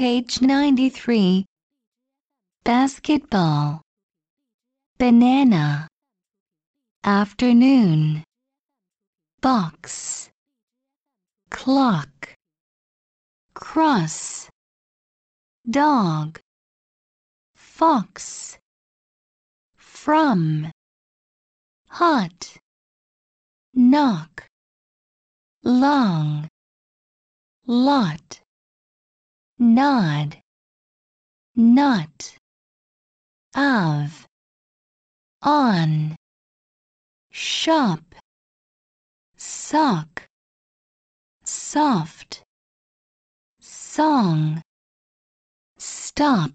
Page 93. Basketball. Banana. Afternoon. Box. Clock. Cross. Dog. Fox. From. Hot. Knock. Long. Lot nod, not, of, on, shop, sock, soft, song, stop.